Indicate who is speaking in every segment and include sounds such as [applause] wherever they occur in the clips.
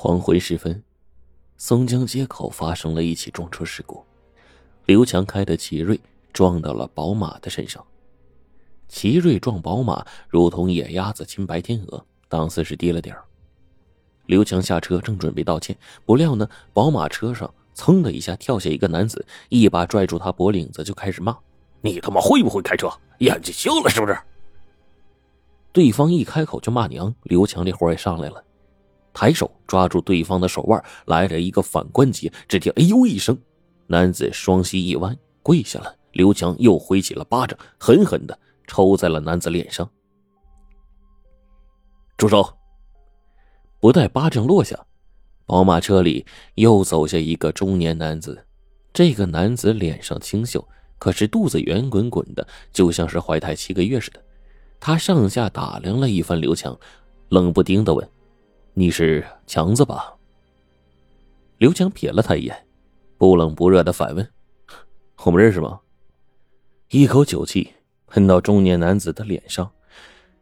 Speaker 1: 黄昏时分，松江街口发生了一起撞车事故。刘强开的奇瑞撞到了宝马的身上。奇瑞撞宝马，如同野鸭子亲白天鹅，档次是低了点儿。刘强下车，正准备道歉，不料呢，宝马车上噌的一下跳下一个男子，一把拽住他脖领子，就开始骂：“
Speaker 2: 你他妈会不会开车？眼睛瞎了是不是？”
Speaker 1: 对方一开口就骂娘，刘强这火也上来了。抬手抓住对方的手腕，来了一个反关节。只听“哎呦”一声，男子双膝一弯，跪下了。刘强又挥起了巴掌，狠狠的抽在了男子脸上。
Speaker 2: 住手！
Speaker 1: 不待巴掌落下，宝马车里又走下一个中年男子。这个男子脸上清秀，可是肚子圆滚滚的，就像是怀胎七个月似的。他上下打量了一番刘强，冷不丁的问。你是强子吧？刘强瞥了他一眼，不冷不热的反问：“我们认识吗？”一口酒气喷到中年男子的脸上，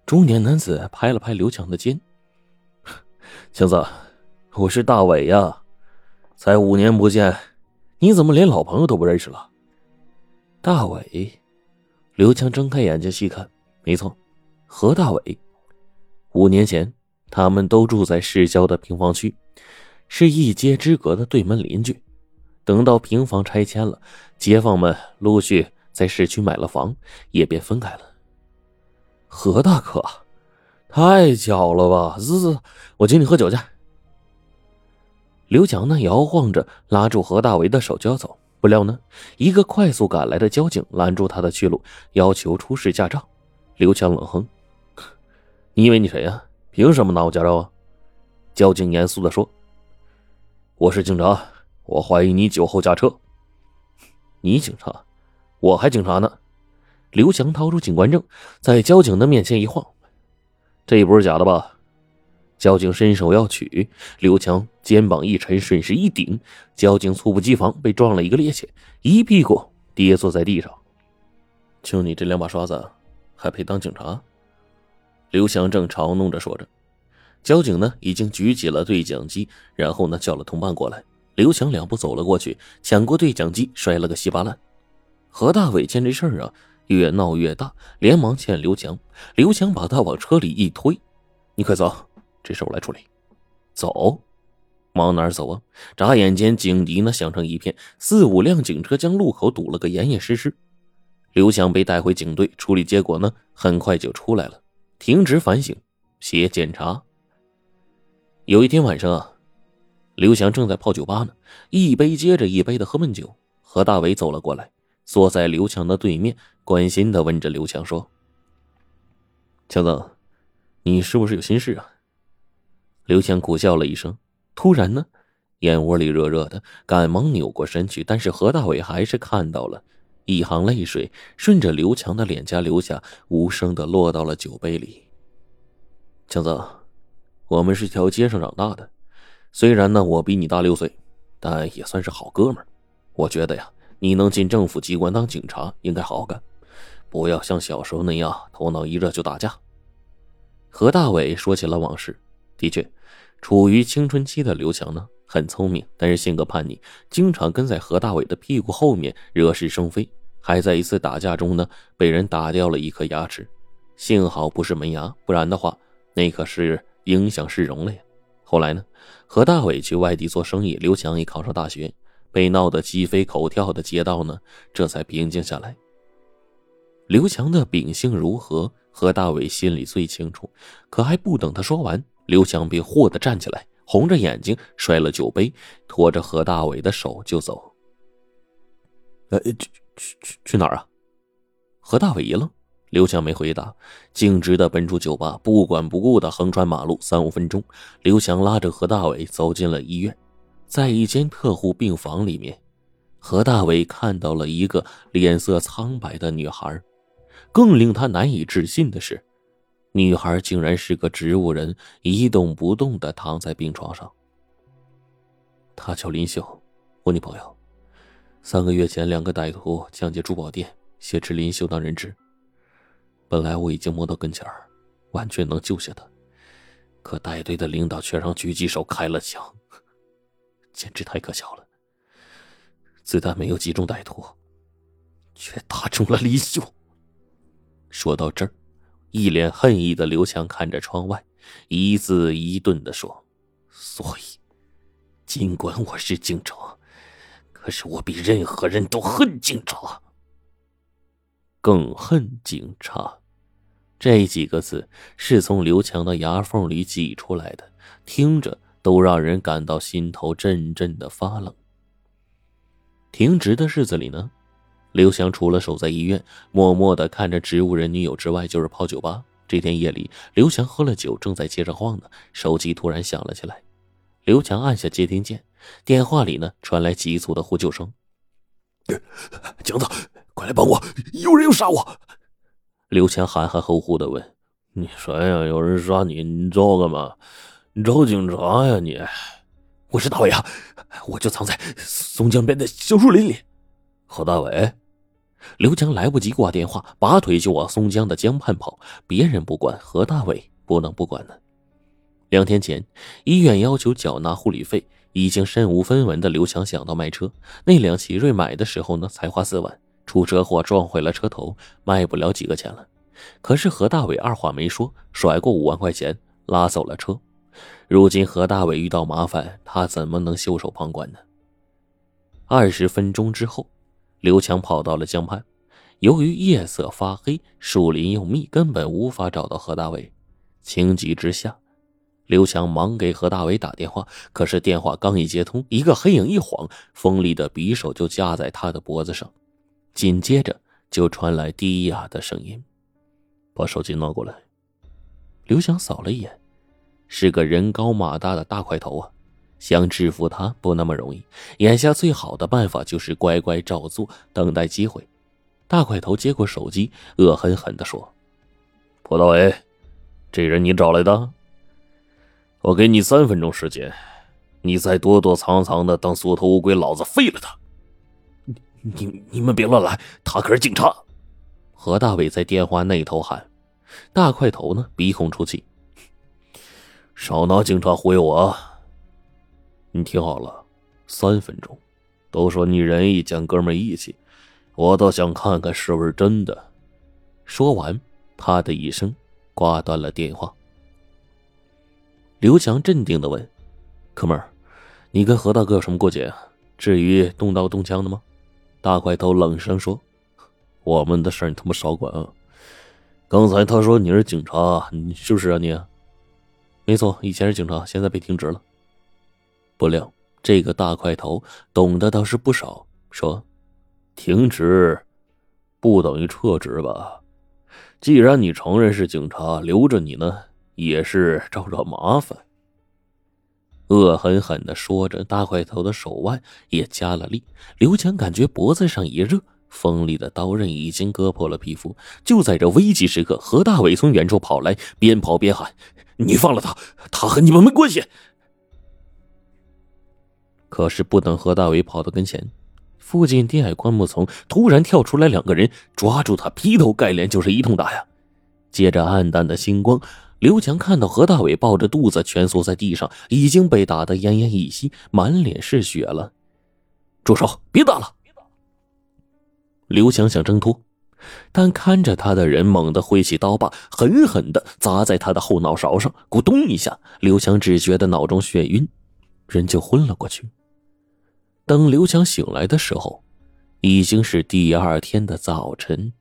Speaker 1: 中年男子拍了拍刘强的肩：“强子，我是大伟呀，才五年不见，你怎么连老朋友都不认识了？”大伟，刘强睁开眼睛细看，没错，何大伟，五年前。他们都住在市郊的平房区，是一街之隔的对门邻居。等到平房拆迁了，街坊们陆续在市区买了房，也便分开了。何大哥，太巧了吧！滋滋，我请你喝酒去。刘强呢，摇晃着拉住何大为的手就要走，不料呢，一个快速赶来的交警拦住他的去路，要求出示驾照。刘强冷哼：“ [laughs] 你以为你谁呀？”凭什么拿我驾照啊？交警严肃的说：“我是警察，我怀疑你酒后驾车。”你警察？我还警察呢！刘强掏出警官证，在交警的面前一晃：“这不是假的吧？”交警伸手要取，刘强肩膀一沉，顺势一顶，交警猝不及防，被撞了一个趔趄，一屁股跌坐在地上。就你这两把刷子，还配当警察？刘强正嘲弄着说着，交警呢已经举起了对讲机，然后呢叫了同伴过来。刘强两步走了过去，抢过对讲机，摔了个稀巴烂。何大伟见这事儿啊越闹越大，连忙劝刘强。刘强把他往车里一推：“你快走，这事我来处理。”走，往哪儿走啊？眨眼间，警笛呢响成一片，四五辆警车将路口堵了个严严实实。刘强被带回警队处理，结果呢很快就出来了。停职反省，写检查。有一天晚上啊，刘翔正在泡酒吧呢，一杯接着一杯的喝闷酒。何大伟走了过来，坐在刘强的对面，关心的问着刘强说：“强子，你是不是有心事啊？”刘强苦笑了一声，突然呢，眼窝里热热的，赶忙扭过身去，但是何大伟还是看到了。一行泪水顺着刘强的脸颊流下，无声的落到了酒杯里。强子，我们是条街上长大的，虽然呢我比你大六岁，但也算是好哥们儿。我觉得呀，你能进政府机关当警察，应该好好干，不要像小时候那样头脑一热就打架。何大伟说起了往事，的确，处于青春期的刘强呢。很聪明，但是性格叛逆，经常跟在何大伟的屁股后面惹是生非，还在一次打架中呢被人打掉了一颗牙齿，幸好不是门牙，不然的话那可是影响市容了呀。后来呢，何大伟去外地做生意，刘强也考上大学，被闹得鸡飞狗跳的街道呢这才平静下来。刘强的秉性如何，何大伟心里最清楚，可还不等他说完，刘强便霍地站起来。红着眼睛摔了酒杯，拖着何大伟的手就走。呃，去去去去哪儿啊？何大伟一愣，刘强没回答，径直的奔出酒吧，不管不顾的横穿马路。三五分钟，刘强拉着何大伟走进了医院，在一间特护病房里面，何大伟看到了一个脸色苍白的女孩，更令他难以置信的是。女孩竟然是个植物人，一动不动的躺在病床上。她叫林秀，我女朋友。三个月前，两个歹徒抢劫珠宝店，挟持林秀当人质。本来我已经摸到跟前儿，完全能救下她，可带队的领导却让狙击手开了枪，[laughs] 简直太可笑了。子弹没有击中歹徒，却打中了林秀。说到这儿，一脸恨意的刘强看着窗外，一字一顿的说：“所以，尽管我是警察，可是我比任何人都恨警察，更恨警察。”这几个字是从刘强的牙缝里挤出来的，听着都让人感到心头阵阵的发冷。停职的日子里呢，刘强除了守在医院，默默的看着植物人女友之外，就是泡酒吧。这天夜里，刘强喝了酒，正在街上晃呢，手机突然响了起来。刘强按下接听键，电话里呢传来急促的呼救声：“
Speaker 2: 强子，快来帮我，有人要杀我！”
Speaker 1: 刘强含含糊糊的问：“你谁呀？有人杀你？你找我干嘛？你找警察呀？你？
Speaker 2: 我是大伟啊，我就藏在松江边的小树林里。”
Speaker 1: 何大伟，刘强来不及挂电话，拔腿就往松江的江畔跑。别人不管，何大伟不能不管呢。两天前，医院要求缴纳护理费，已经身无分文的刘强想到卖车。那辆奇瑞买的时候呢，才花四万。出车祸撞毁了车头，卖不了几个钱了。可是何大伟二话没说，甩过五万块钱拉走了车。如今何大伟遇到麻烦，他怎么能袖手旁观呢？二十分钟之后，刘强跑到了江畔。由于夜色发黑，树林又密，根本无法找到何大伟。情急之下，刘强忙给何大伟打电话。可是电话刚一接通，一个黑影一晃，锋利的匕首就架在他的脖子上。紧接着就传来低哑的声音：“把手机拿过来。”刘翔扫了一眼，是个人高马大的大块头啊，想制服他不那么容易。眼下最好的办法就是乖乖照做，等待机会。大块头接过手机，恶狠狠地说：“蒲大伟，这人你找来的？我给你三分钟时间，你再躲躲藏藏的当缩头乌龟，老子废了他！”
Speaker 2: 你你们别乱来，他可是警察。
Speaker 1: 何大伟在电话那头喊，大块头呢鼻孔出气，少拿警察忽悠我。你听好了，三分钟。都说你仁义讲哥们义气，我倒想看看是不是真的。说完，啪的一声挂断了电话。刘强镇定的问：“哥们儿，你跟何大哥有什么过节啊？至于动刀动枪的吗？”大块头冷声说：“我们的事儿你他妈少管啊！刚才他说你是警察，你是不是啊你？没错，以前是警察，现在被停职了。不料这个大块头懂得倒是不少，说：停职不等于撤职吧？既然你承认是警察，留着你呢也是找找麻烦。”恶狠狠的说着，大块头的手腕也加了力。刘强感觉脖子上一热，锋利的刀刃已经割破了皮肤。就在这危急时刻，何大伟从远处跑来，边跑边喊：“你放了他，他和你们没关系。”可是不等何大伟跑到跟前，附近低矮灌木丛突然跳出来两个人，抓住他，劈头盖脸就是一通打呀。借着暗淡的星光。刘强看到何大伟抱着肚子蜷缩在地上，已经被打得奄奄一息，满脸是血了。住手！别打了！刘强想挣脱，但看着他的人猛地挥起刀把，狠狠地砸在他的后脑勺上，咕咚一下，刘强只觉得脑中眩晕，人就昏了过去。等刘强醒来的时候，已经是第二天的早晨。